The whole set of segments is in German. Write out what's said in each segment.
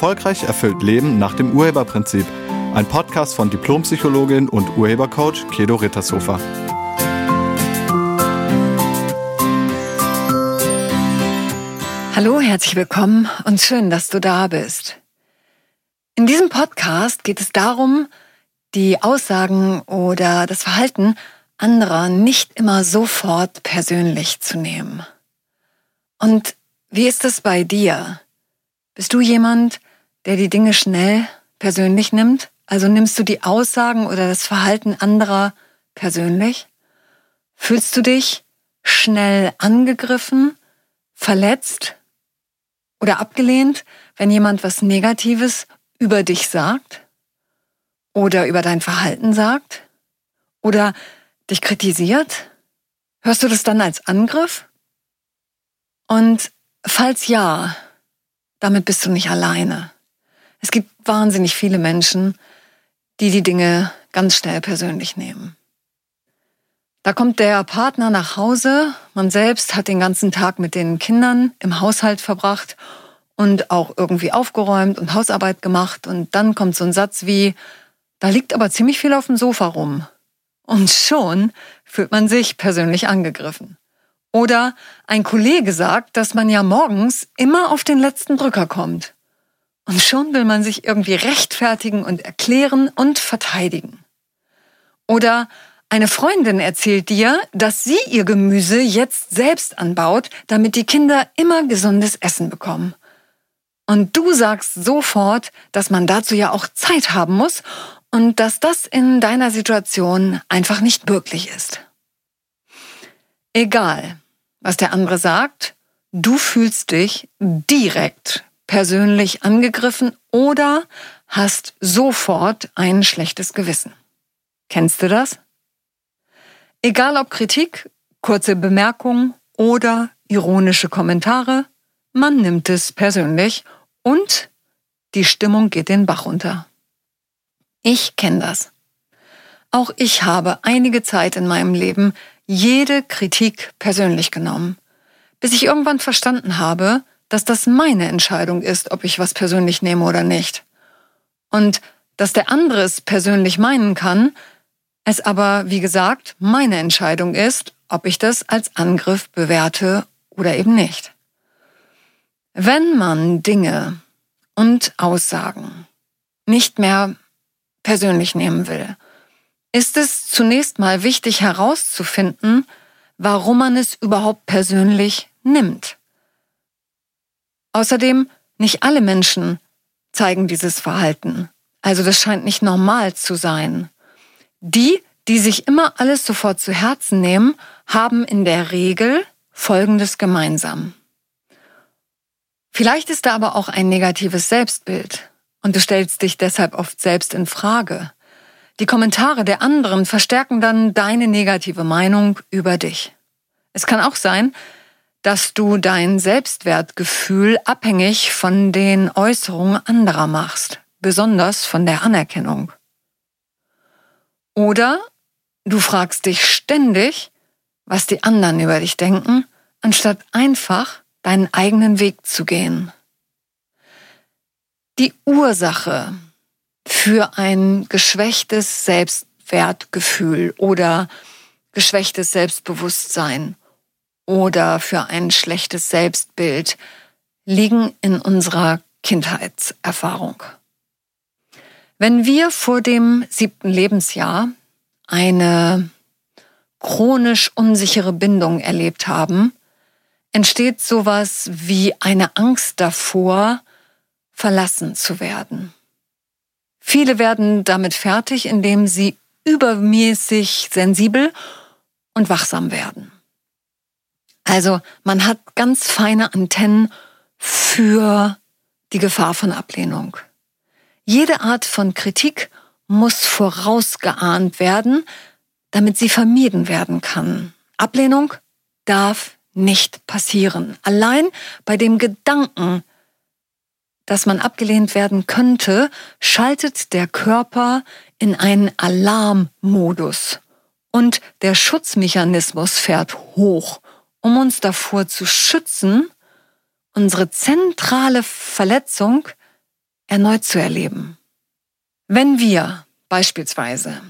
Erfolgreich erfüllt Leben nach dem Urheberprinzip. Ein Podcast von Diplompsychologin und Urhebercoach Kedo Rittershofer. Hallo, herzlich willkommen und schön, dass du da bist. In diesem Podcast geht es darum, die Aussagen oder das Verhalten anderer nicht immer sofort persönlich zu nehmen. Und wie ist es bei dir? Bist du jemand, der die Dinge schnell persönlich nimmt? Also nimmst du die Aussagen oder das Verhalten anderer persönlich? Fühlst du dich schnell angegriffen, verletzt oder abgelehnt, wenn jemand was Negatives über dich sagt oder über dein Verhalten sagt oder dich kritisiert? Hörst du das dann als Angriff? Und falls ja, damit bist du nicht alleine. Es gibt wahnsinnig viele Menschen, die die Dinge ganz schnell persönlich nehmen. Da kommt der Partner nach Hause, man selbst hat den ganzen Tag mit den Kindern im Haushalt verbracht und auch irgendwie aufgeräumt und Hausarbeit gemacht und dann kommt so ein Satz wie, da liegt aber ziemlich viel auf dem Sofa rum. Und schon fühlt man sich persönlich angegriffen. Oder ein Kollege sagt, dass man ja morgens immer auf den letzten Drücker kommt. Und schon will man sich irgendwie rechtfertigen und erklären und verteidigen. Oder eine Freundin erzählt dir, dass sie ihr Gemüse jetzt selbst anbaut, damit die Kinder immer gesundes Essen bekommen. Und du sagst sofort, dass man dazu ja auch Zeit haben muss und dass das in deiner Situation einfach nicht möglich ist. Egal, was der andere sagt, du fühlst dich direkt persönlich angegriffen oder hast sofort ein schlechtes Gewissen. Kennst du das? Egal ob Kritik, kurze Bemerkungen oder ironische Kommentare, man nimmt es persönlich und die Stimmung geht den Bach runter. Ich kenne das. Auch ich habe einige Zeit in meinem Leben jede Kritik persönlich genommen, bis ich irgendwann verstanden habe, dass das meine Entscheidung ist, ob ich was persönlich nehme oder nicht. Und dass der andere es persönlich meinen kann, es aber, wie gesagt, meine Entscheidung ist, ob ich das als Angriff bewerte oder eben nicht. Wenn man Dinge und Aussagen nicht mehr persönlich nehmen will, ist es zunächst mal wichtig herauszufinden, warum man es überhaupt persönlich nimmt. Außerdem, nicht alle Menschen zeigen dieses Verhalten. Also das scheint nicht normal zu sein. Die, die sich immer alles sofort zu Herzen nehmen, haben in der Regel Folgendes gemeinsam. Vielleicht ist da aber auch ein negatives Selbstbild und du stellst dich deshalb oft selbst in Frage. Die Kommentare der anderen verstärken dann deine negative Meinung über dich. Es kann auch sein, dass du dein Selbstwertgefühl abhängig von den Äußerungen anderer machst, besonders von der Anerkennung. Oder du fragst dich ständig, was die anderen über dich denken, anstatt einfach deinen eigenen Weg zu gehen. Die Ursache für ein geschwächtes Selbstwertgefühl oder geschwächtes Selbstbewusstsein oder für ein schlechtes Selbstbild liegen in unserer Kindheitserfahrung. Wenn wir vor dem siebten Lebensjahr eine chronisch unsichere Bindung erlebt haben, entsteht sowas wie eine Angst davor, verlassen zu werden. Viele werden damit fertig, indem sie übermäßig sensibel und wachsam werden. Also man hat ganz feine Antennen für die Gefahr von Ablehnung. Jede Art von Kritik muss vorausgeahnt werden, damit sie vermieden werden kann. Ablehnung darf nicht passieren. Allein bei dem Gedanken, dass man abgelehnt werden könnte, schaltet der Körper in einen Alarmmodus und der Schutzmechanismus fährt hoch, um uns davor zu schützen, unsere zentrale Verletzung erneut zu erleben. Wenn wir beispielsweise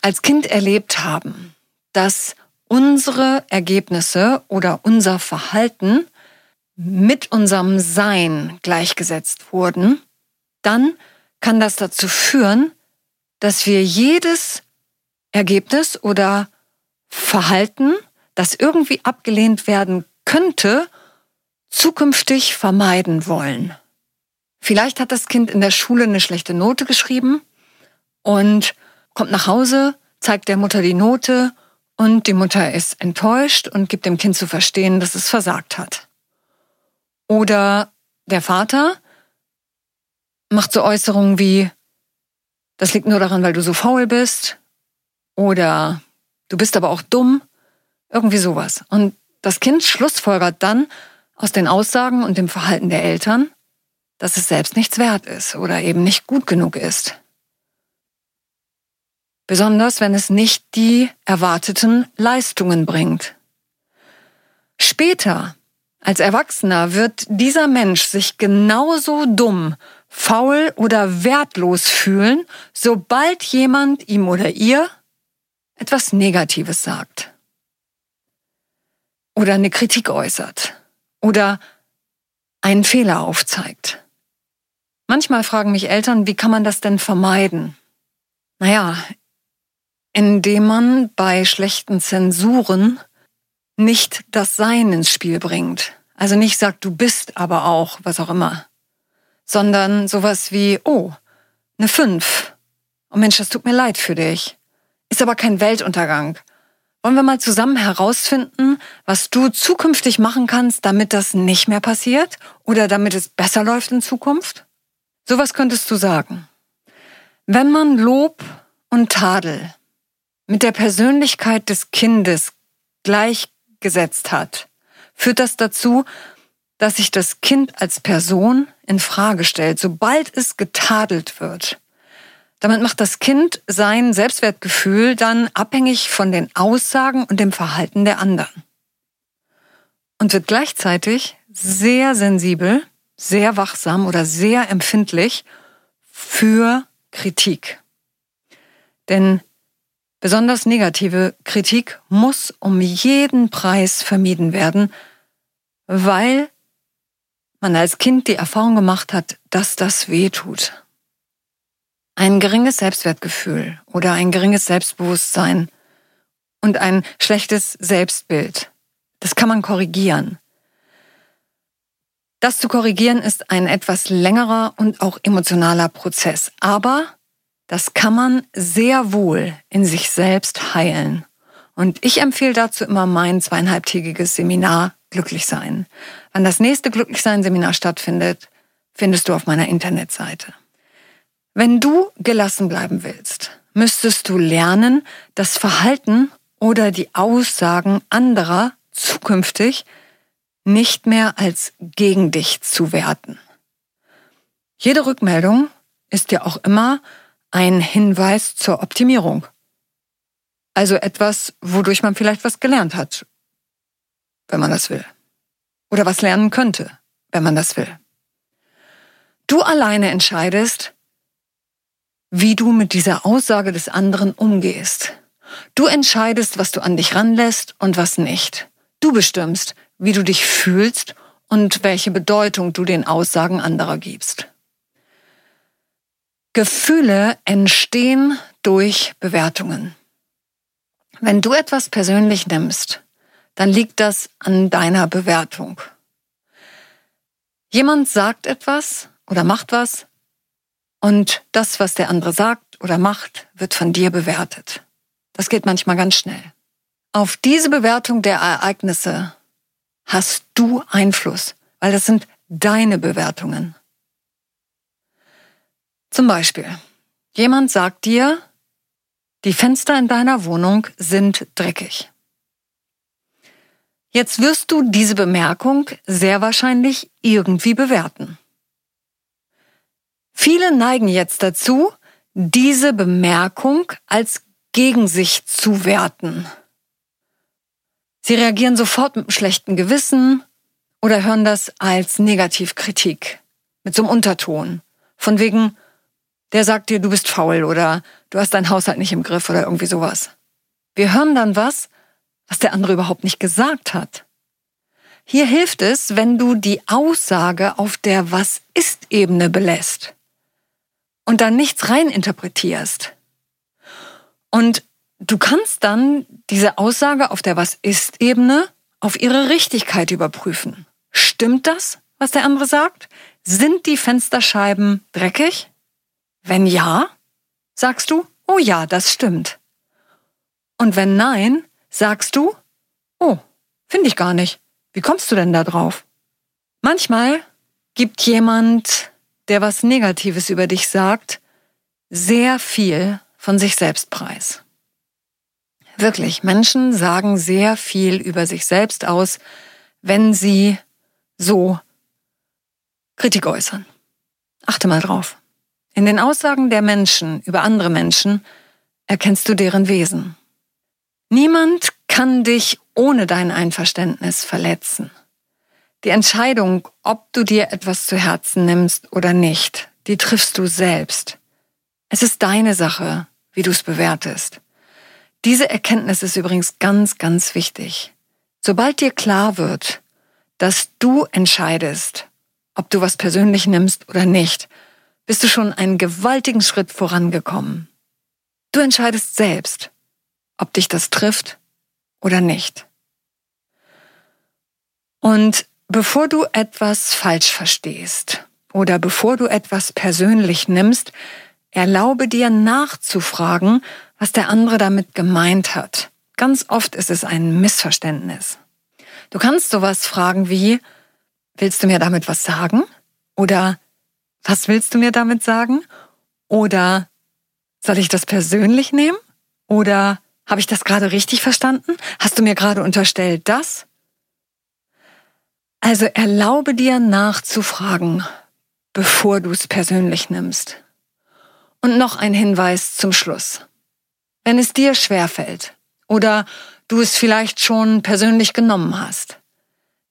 als Kind erlebt haben, dass unsere Ergebnisse oder unser Verhalten mit unserem Sein gleichgesetzt wurden, dann kann das dazu führen, dass wir jedes Ergebnis oder Verhalten, das irgendwie abgelehnt werden könnte, zukünftig vermeiden wollen. Vielleicht hat das Kind in der Schule eine schlechte Note geschrieben und kommt nach Hause, zeigt der Mutter die Note und die Mutter ist enttäuscht und gibt dem Kind zu verstehen, dass es versagt hat. Oder der Vater macht so Äußerungen wie, das liegt nur daran, weil du so faul bist. Oder du bist aber auch dumm. Irgendwie sowas. Und das Kind schlussfolgert dann aus den Aussagen und dem Verhalten der Eltern, dass es selbst nichts wert ist oder eben nicht gut genug ist. Besonders wenn es nicht die erwarteten Leistungen bringt. Später, als Erwachsener, wird dieser Mensch sich genauso dumm, faul oder wertlos fühlen, sobald jemand ihm oder ihr etwas Negatives sagt. Oder eine Kritik äußert. Oder einen Fehler aufzeigt. Manchmal fragen mich Eltern, wie kann man das denn vermeiden? Naja, indem man bei schlechten Zensuren nicht das Sein ins Spiel bringt. Also nicht sagt, du bist aber auch, was auch immer. Sondern sowas wie, oh, eine Fünf. Oh Mensch, das tut mir leid für dich. Ist aber kein Weltuntergang. Wollen wir mal zusammen herausfinden, was du zukünftig machen kannst, damit das nicht mehr passiert oder damit es besser läuft in Zukunft? Sowas könntest du sagen. Wenn man Lob und Tadel mit der Persönlichkeit des Kindes gleichgesetzt hat, führt das dazu, dass sich das Kind als Person in Frage stellt, sobald es getadelt wird. Damit macht das Kind sein Selbstwertgefühl dann abhängig von den Aussagen und dem Verhalten der anderen. Und wird gleichzeitig sehr sensibel, sehr wachsam oder sehr empfindlich für Kritik. Denn Besonders negative Kritik muss um jeden Preis vermieden werden, weil man als Kind die Erfahrung gemacht hat, dass das weh tut. Ein geringes Selbstwertgefühl oder ein geringes Selbstbewusstsein und ein schlechtes Selbstbild, das kann man korrigieren. Das zu korrigieren ist ein etwas längerer und auch emotionaler Prozess, aber das kann man sehr wohl in sich selbst heilen. Und ich empfehle dazu immer mein zweieinhalbtägiges Seminar Glücklich sein. Wann das nächste Glücklichsein-Seminar stattfindet, findest du auf meiner Internetseite. Wenn du gelassen bleiben willst, müsstest du lernen, das Verhalten oder die Aussagen anderer zukünftig nicht mehr als gegen dich zu werten. Jede Rückmeldung ist dir auch immer ein Hinweis zur Optimierung. Also etwas, wodurch man vielleicht was gelernt hat, wenn man das will. Oder was lernen könnte, wenn man das will. Du alleine entscheidest, wie du mit dieser Aussage des anderen umgehst. Du entscheidest, was du an dich ranlässt und was nicht. Du bestimmst, wie du dich fühlst und welche Bedeutung du den Aussagen anderer gibst. Gefühle entstehen durch Bewertungen. Wenn du etwas persönlich nimmst, dann liegt das an deiner Bewertung. Jemand sagt etwas oder macht was und das, was der andere sagt oder macht, wird von dir bewertet. Das geht manchmal ganz schnell. Auf diese Bewertung der Ereignisse hast du Einfluss, weil das sind deine Bewertungen. Zum Beispiel, jemand sagt dir, die Fenster in deiner Wohnung sind dreckig. Jetzt wirst du diese Bemerkung sehr wahrscheinlich irgendwie bewerten. Viele neigen jetzt dazu, diese Bemerkung als gegen sich zu werten. Sie reagieren sofort mit einem schlechten Gewissen oder hören das als Negativkritik mit so einem Unterton Von wegen, der sagt dir, du bist faul oder du hast deinen Haushalt nicht im Griff oder irgendwie sowas. Wir hören dann was, was der andere überhaupt nicht gesagt hat. Hier hilft es, wenn du die Aussage auf der Was-ist-Ebene belässt und dann nichts reininterpretierst. Und du kannst dann diese Aussage auf der Was-ist-Ebene auf ihre Richtigkeit überprüfen. Stimmt das, was der andere sagt? Sind die Fensterscheiben dreckig? Wenn ja, sagst du, oh ja, das stimmt. Und wenn nein, sagst du, oh, finde ich gar nicht. Wie kommst du denn da drauf? Manchmal gibt jemand, der was Negatives über dich sagt, sehr viel von sich selbst preis. Wirklich, Menschen sagen sehr viel über sich selbst aus, wenn sie so Kritik äußern. Achte mal drauf. In den Aussagen der Menschen über andere Menschen erkennst du deren Wesen. Niemand kann dich ohne dein Einverständnis verletzen. Die Entscheidung, ob du dir etwas zu Herzen nimmst oder nicht, die triffst du selbst. Es ist deine Sache, wie du es bewertest. Diese Erkenntnis ist übrigens ganz, ganz wichtig. Sobald dir klar wird, dass du entscheidest, ob du was persönlich nimmst oder nicht, bist du schon einen gewaltigen Schritt vorangekommen. Du entscheidest selbst, ob dich das trifft oder nicht. Und bevor du etwas falsch verstehst oder bevor du etwas persönlich nimmst, erlaube dir nachzufragen, was der andere damit gemeint hat. Ganz oft ist es ein Missverständnis. Du kannst sowas fragen wie, willst du mir damit was sagen? Oder was willst du mir damit sagen? Oder soll ich das persönlich nehmen? Oder habe ich das gerade richtig verstanden? Hast du mir gerade unterstellt das? Also erlaube dir nachzufragen, bevor du es persönlich nimmst. Und noch ein Hinweis zum Schluss. Wenn es dir schwerfällt oder du es vielleicht schon persönlich genommen hast,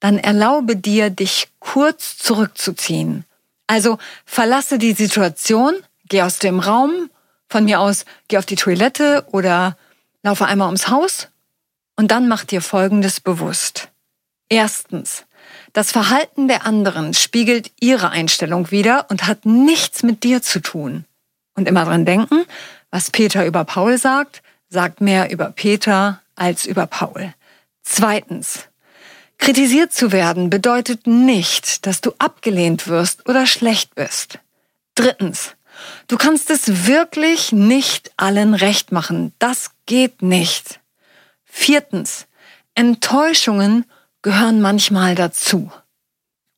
dann erlaube dir, dich kurz zurückzuziehen. Also verlasse die Situation, geh aus dem Raum, von mir aus geh auf die Toilette oder laufe einmal ums Haus und dann mach dir Folgendes bewusst. Erstens, das Verhalten der anderen spiegelt ihre Einstellung wider und hat nichts mit dir zu tun. Und immer dran denken, was Peter über Paul sagt, sagt mehr über Peter als über Paul. Zweitens, kritisiert zu werden bedeutet nicht, dass du abgelehnt wirst oder schlecht bist. Drittens, du kannst es wirklich nicht allen recht machen. Das geht nicht. Viertens, Enttäuschungen gehören manchmal dazu.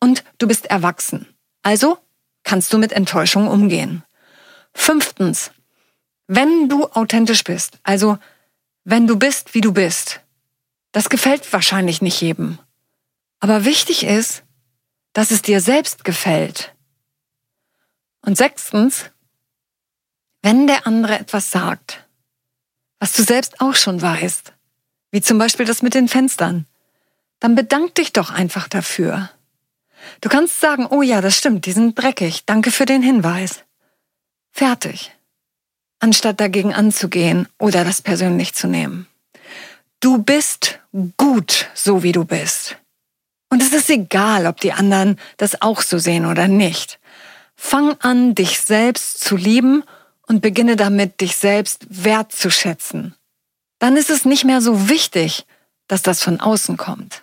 Und du bist erwachsen. Also kannst du mit Enttäuschung umgehen. Fünftens, wenn du authentisch bist, also wenn du bist, wie du bist, das gefällt wahrscheinlich nicht jedem. Aber wichtig ist, dass es dir selbst gefällt. Und sechstens, wenn der andere etwas sagt, was du selbst auch schon weißt, wie zum Beispiel das mit den Fenstern, dann bedank dich doch einfach dafür. Du kannst sagen, oh ja, das stimmt, die sind dreckig, danke für den Hinweis. Fertig. Anstatt dagegen anzugehen oder das persönlich zu nehmen. Du bist gut, so wie du bist. Und es ist egal, ob die anderen das auch so sehen oder nicht. Fang an, dich selbst zu lieben und beginne damit, dich selbst wertzuschätzen. Dann ist es nicht mehr so wichtig, dass das von außen kommt.